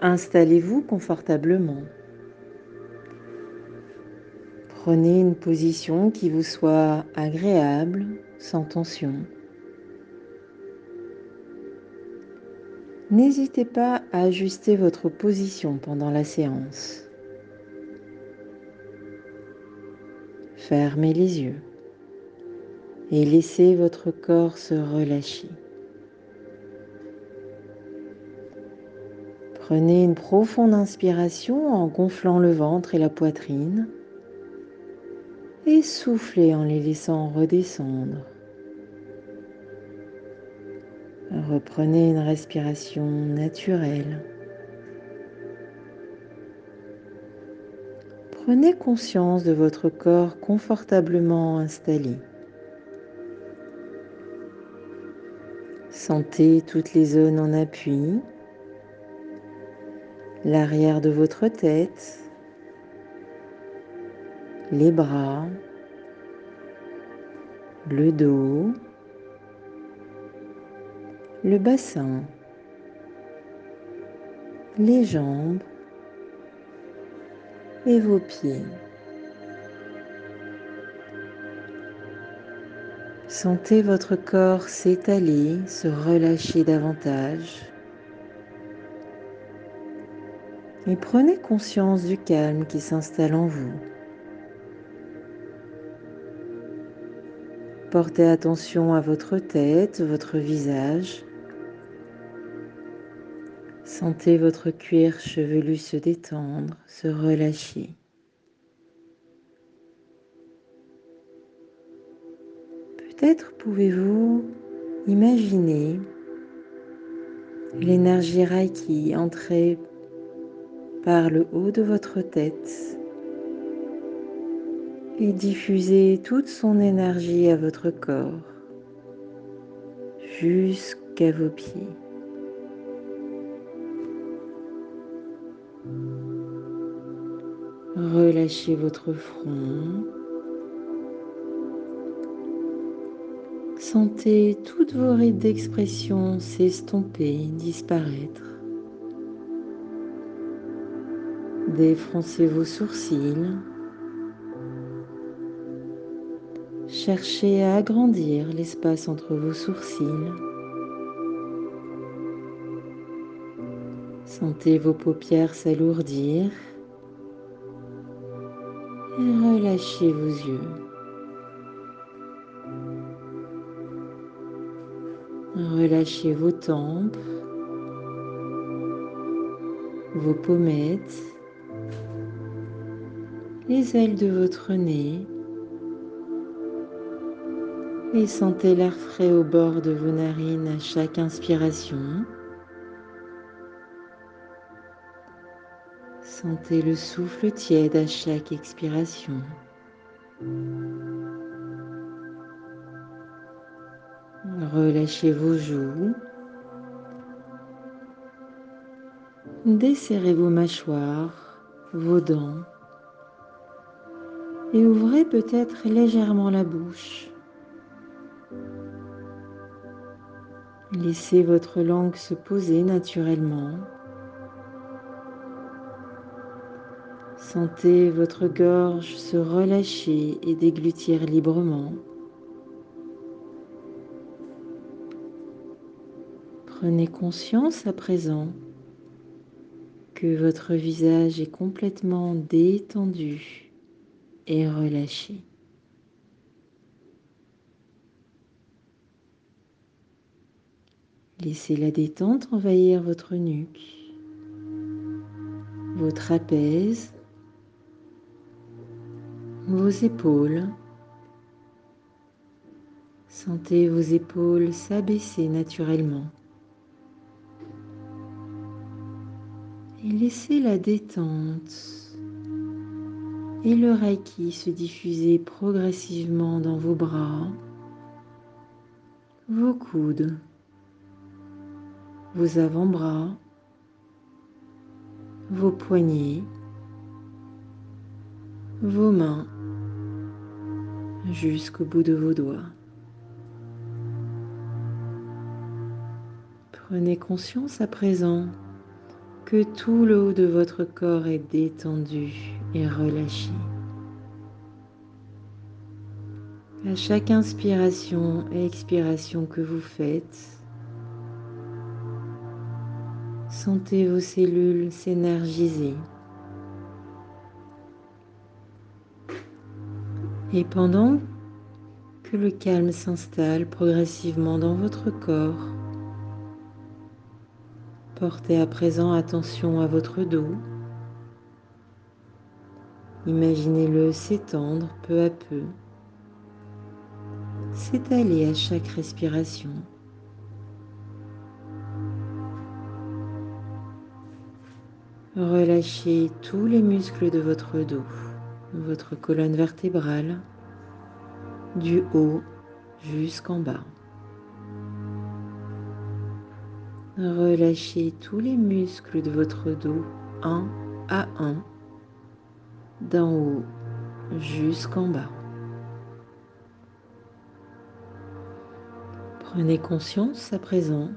Installez-vous confortablement. Prenez une position qui vous soit agréable, sans tension. N'hésitez pas à ajuster votre position pendant la séance. Fermez les yeux et laissez votre corps se relâcher. Prenez une profonde inspiration en gonflant le ventre et la poitrine et soufflez en les laissant redescendre. Reprenez une respiration naturelle. Prenez conscience de votre corps confortablement installé. Sentez toutes les zones en appui, l'arrière de votre tête, les bras, le dos, le bassin, les jambes et vos pieds. Sentez votre corps s'étaler, se relâcher davantage. Et prenez conscience du calme qui s'installe en vous. Portez attention à votre tête, votre visage. Sentez votre cuir chevelu se détendre, se relâcher. Peut-être pouvez-vous imaginer l'énergie Reiki entrer par le haut de votre tête et diffuser toute son énergie à votre corps jusqu'à vos pieds. Relâchez votre front. Sentez toutes vos rides d'expression s'estomper, disparaître. Défroncez vos sourcils. Cherchez à agrandir l'espace entre vos sourcils. Sentez vos paupières s'alourdir relâchez vos yeux. Relâchez vos tempes, vos pommettes, les ailes de votre nez et sentez l'air frais au bord de vos narines à chaque inspiration. Sentez le souffle tiède à chaque expiration. Relâchez vos joues. Desserrez vos mâchoires, vos dents et ouvrez peut-être légèrement la bouche. Laissez votre langue se poser naturellement. Sentez votre gorge se relâcher et déglutir librement. Prenez conscience à présent que votre visage est complètement détendu et relâché. Laissez la détente envahir votre nuque, vos trapèzes, vos épaules. Sentez vos épaules s'abaisser naturellement. Et laissez la détente et le Reiki se diffuser progressivement dans vos bras, vos coudes, vos avant-bras, vos poignets, vos mains jusqu'au bout de vos doigts. Prenez conscience à présent que tout le haut de votre corps est détendu et relâché. À chaque inspiration et expiration que vous faites, sentez vos cellules s'énergiser. Et pendant que le calme s'installe progressivement dans votre corps, portez à présent attention à votre dos. Imaginez-le s'étendre peu à peu, s'étaler à chaque respiration. Relâchez tous les muscles de votre dos votre colonne vertébrale du haut jusqu'en bas. Relâchez tous les muscles de votre dos un à un, d'en haut jusqu'en bas. Prenez conscience à présent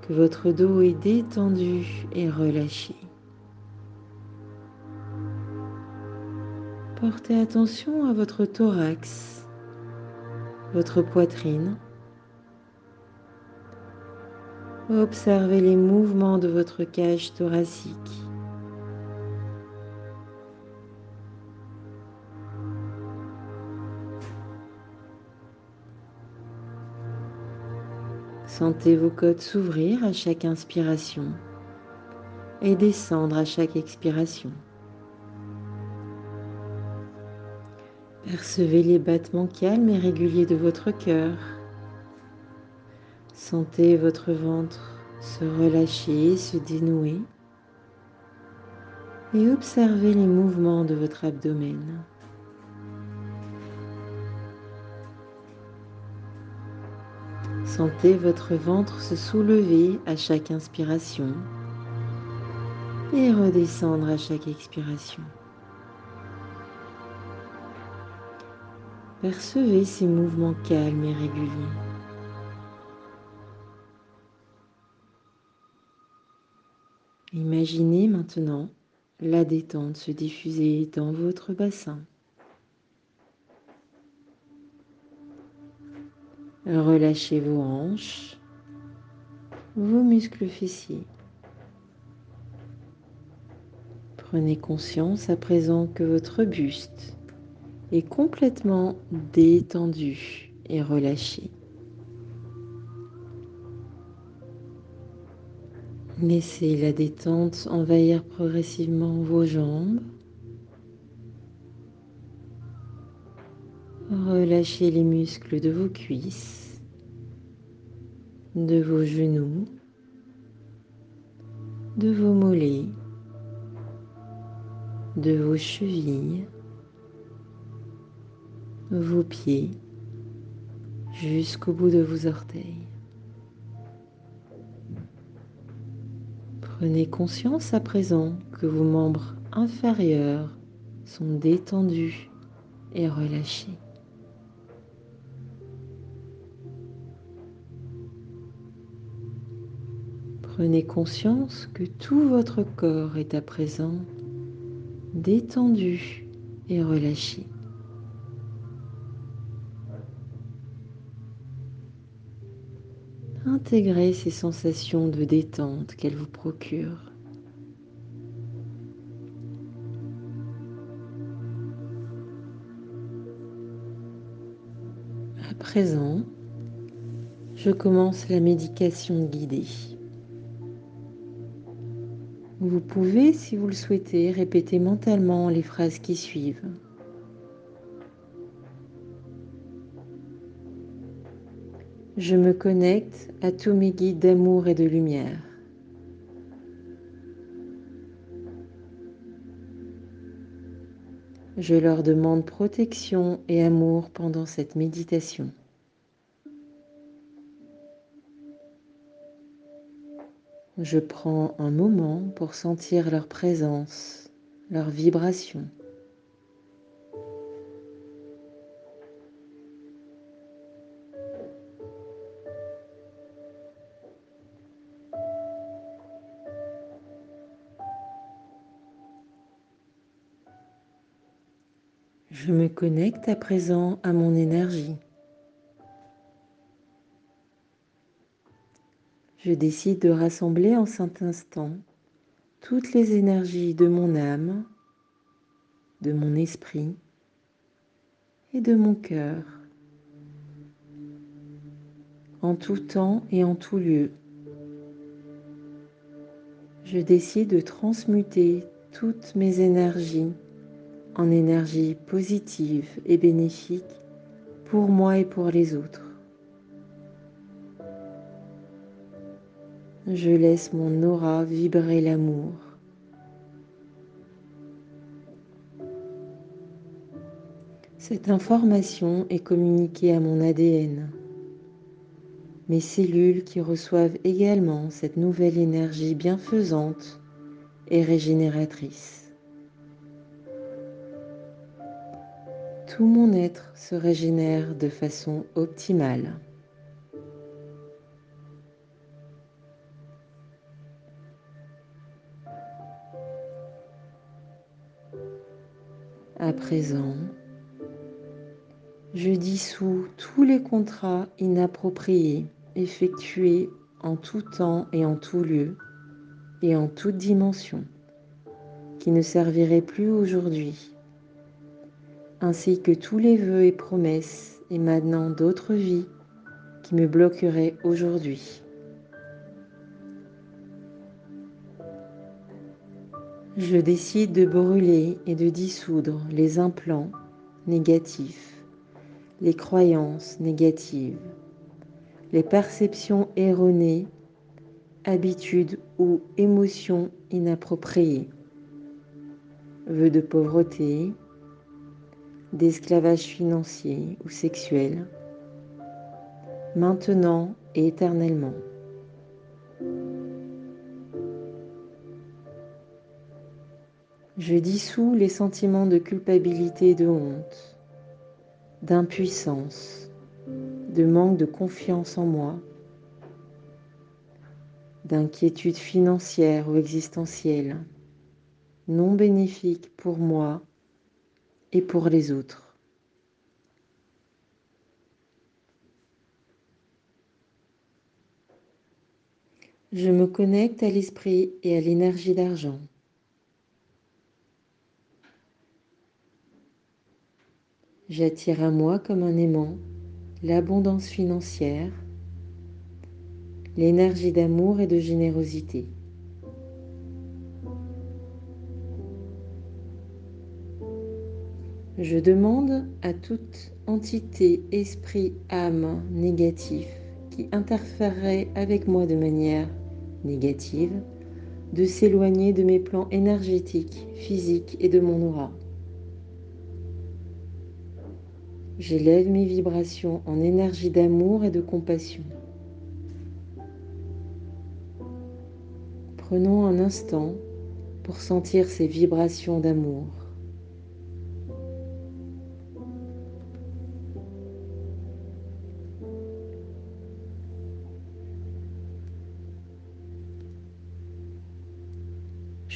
que votre dos est détendu et relâché. Portez attention à votre thorax, votre poitrine. Observez les mouvements de votre cage thoracique. Sentez vos côtes s'ouvrir à chaque inspiration et descendre à chaque expiration. Percevez les battements calmes et réguliers de votre cœur. Sentez votre ventre se relâcher, se dénouer. Et observez les mouvements de votre abdomen. Sentez votre ventre se soulever à chaque inspiration et redescendre à chaque expiration. Percevez ces mouvements calmes et réguliers. Imaginez maintenant la détente se diffuser dans votre bassin. Relâchez vos hanches, vos muscles fessiers. Prenez conscience à présent que votre buste est complètement détendu et relâché. Laissez la détente envahir progressivement vos jambes. Relâchez les muscles de vos cuisses, de vos genoux, de vos mollets, de vos chevilles, vos pieds jusqu'au bout de vos orteils. Prenez conscience à présent que vos membres inférieurs sont détendus et relâchés. Prenez conscience que tout votre corps est à présent détendu et relâché. Intégrez ces sensations de détente qu'elles vous procurent. À présent, je commence la médication guidée. Vous pouvez, si vous le souhaitez, répéter mentalement les phrases qui suivent. Je me connecte à tous mes guides d'amour et de lumière. Je leur demande protection et amour pendant cette méditation. Je prends un moment pour sentir leur présence, leur vibration. Je me connecte à présent à mon énergie. Je décide de rassembler en cet instant toutes les énergies de mon âme, de mon esprit et de mon cœur, en tout temps et en tout lieu. Je décide de transmuter toutes mes énergies en énergie positive et bénéfique pour moi et pour les autres. Je laisse mon aura vibrer l'amour. Cette information est communiquée à mon ADN. Mes cellules qui reçoivent également cette nouvelle énergie bienfaisante et régénératrice. Tout mon être se régénère de façon optimale. À présent, je dissous tous les contrats inappropriés effectués en tout temps et en tout lieu et en toute dimension qui ne serviraient plus aujourd'hui ainsi que tous les vœux et promesses émanant d'autres vies qui me bloqueraient aujourd'hui. Je décide de brûler et de dissoudre les implants négatifs, les croyances négatives, les perceptions erronées, habitudes ou émotions inappropriées, vœux de pauvreté, d'esclavage financier ou sexuel, maintenant et éternellement. Je dissous les sentiments de culpabilité et de honte, d'impuissance, de manque de confiance en moi, d'inquiétude financière ou existentielle, non bénéfique pour moi et pour les autres. Je me connecte à l'esprit et à l'énergie d'argent. J'attire à moi comme un aimant l'abondance financière, l'énergie d'amour et de générosité. Je demande à toute entité, esprit, âme négatif qui interférerait avec moi de manière négative de s'éloigner de mes plans énergétiques, physiques et de mon aura. J'élève mes vibrations en énergie d'amour et de compassion. Prenons un instant pour sentir ces vibrations d'amour.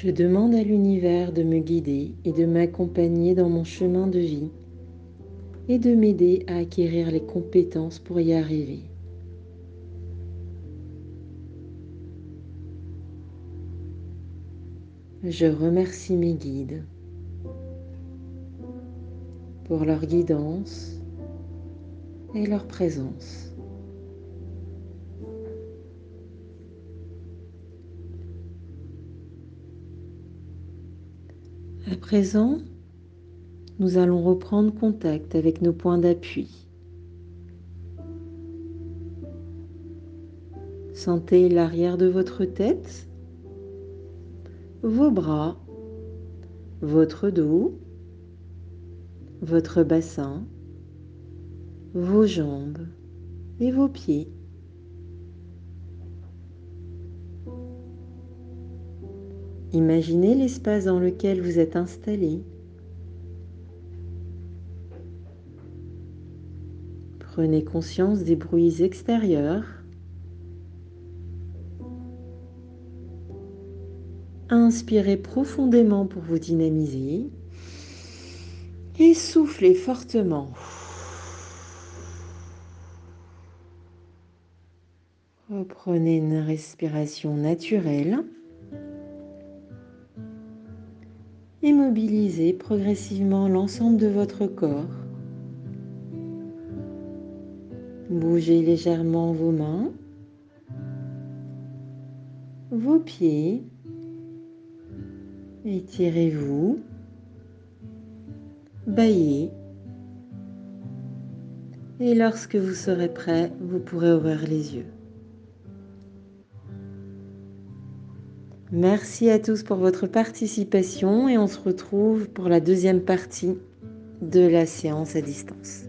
Je demande à l'univers de me guider et de m'accompagner dans mon chemin de vie et de m'aider à acquérir les compétences pour y arriver. Je remercie mes guides pour leur guidance et leur présence. Présent, nous allons reprendre contact avec nos points d'appui. Sentez l'arrière de votre tête, vos bras, votre dos, votre bassin, vos jambes et vos pieds. Imaginez l'espace dans lequel vous êtes installé. Prenez conscience des bruits extérieurs. Inspirez profondément pour vous dynamiser. Et soufflez fortement. Reprenez une respiration naturelle. Immobilisez progressivement l'ensemble de votre corps. Bougez légèrement vos mains, vos pieds. Étirez-vous. Baillez. Et lorsque vous serez prêt, vous pourrez ouvrir les yeux. Merci à tous pour votre participation et on se retrouve pour la deuxième partie de la séance à distance.